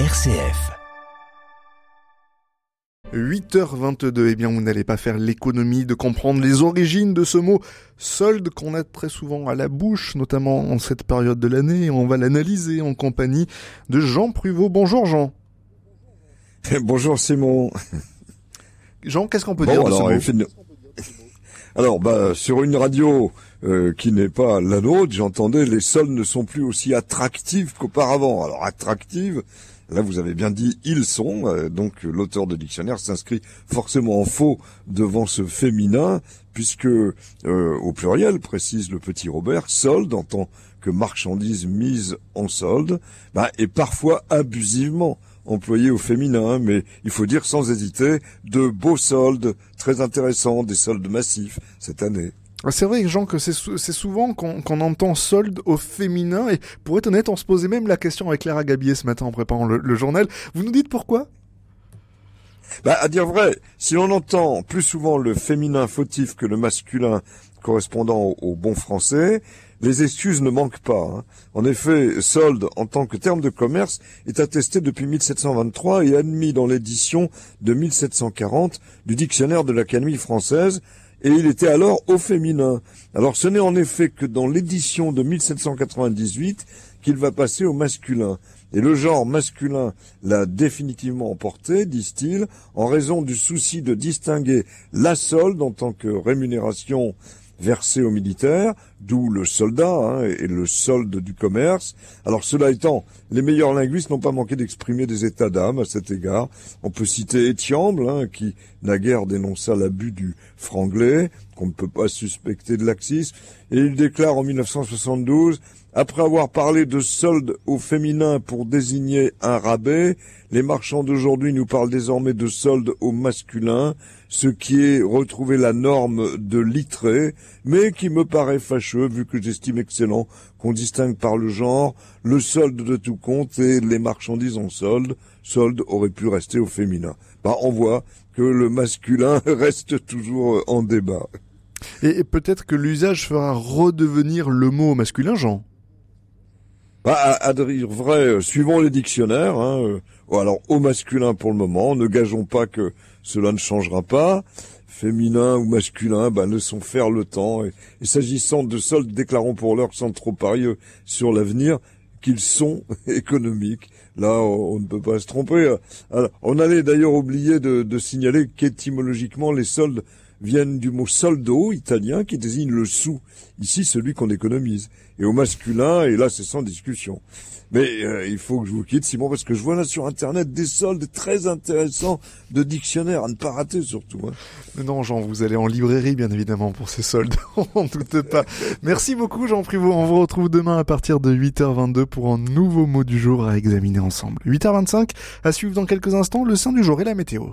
RCF. 8h22, eh bien vous n'allez pas faire l'économie de comprendre les origines de ce mot solde qu'on a très souvent à la bouche, notamment en cette période de l'année. On va l'analyser en compagnie de Jean Pruvot. Bonjour Jean. Bonjour Simon. Jean, qu'est-ce qu'on peut dire de ce mot? Alors, bah, sur une radio euh, qui n'est pas la nôtre, j'entendais les soldes ne sont plus aussi attractives qu'auparavant. Alors, attractives, Là, vous avez bien dit ils sont, euh, donc l'auteur de dictionnaire s'inscrit forcément en faux devant ce féminin, puisque euh, au pluriel, précise le petit Robert, solde en tant que marchandise mise en solde, bah, est parfois abusivement employé au féminin, mais il faut dire sans hésiter de beaux soldes très intéressants, des soldes massifs cette année. Ah, c'est vrai, Jean, que c'est souvent qu'on entend solde au féminin, et pour être honnête, on se posait même la question avec Clara Gabier ce matin en préparant le, journal. Vous nous dites pourquoi? Bah, à dire vrai, si l'on entend plus souvent le féminin fautif que le masculin correspondant au, bon français, les excuses ne manquent pas. Hein. En effet, solde en tant que terme de commerce est attesté depuis 1723 et admis dans l'édition de 1740 du dictionnaire de l'Académie française et il était alors au féminin. Alors ce n'est en effet que dans l'édition de 1798 qu'il va passer au masculin. Et le genre masculin l'a définitivement emporté, disent-ils, en raison du souci de distinguer la solde en tant que rémunération versé aux militaires, d'où le soldat hein, et le solde du commerce. Alors cela étant, les meilleurs linguistes n'ont pas manqué d'exprimer des états d'âme à cet égard. On peut citer Étiamble, hein, qui naguère dénonça l'abus du franglais, qu'on ne peut pas suspecter de laxisme, et il déclare en 1972 après avoir parlé de solde au féminin pour désigner un rabais, les marchands d'aujourd'hui nous parlent désormais de solde au masculin, ce qui est retrouver la norme de litré, mais qui me paraît fâcheux vu que j'estime excellent qu'on distingue par le genre le solde de tout compte et les marchandises en solde. Solde aurait pu rester au féminin. Bah, on voit que le masculin reste toujours en débat. Et peut-être que l'usage fera redevenir le mot masculin, Jean? Bah, à, dire vrai, euh, suivant les dictionnaires, hein, euh, alors au masculin pour le moment, ne gageons pas que cela ne changera pas. Féminin ou masculin, ne sont faire le temps. Et, s'agissant de soldes, déclarons pour l'heure sans trop parier sur l'avenir qu'ils sont économiques. Là, on, ne peut pas se tromper. On allait d'ailleurs oublier de signaler qu'étymologiquement, les soldes viennent du mot soldo italien qui désigne le sou, ici celui qu'on économise. Et au masculin, et là c'est sans discussion. Mais euh, il faut que je vous quitte Simon parce que je vois là sur internet des soldes très intéressants de dictionnaires à ne pas rater surtout. Hein. Non Jean, vous allez en librairie bien évidemment pour ces soldes, on ne doute pas. Merci beaucoup Jean Privot, on vous retrouve demain à partir de 8h22 pour un nouveau mot du jour à examiner ensemble. 8h25, à suivre dans quelques instants le sein du jour et la météo.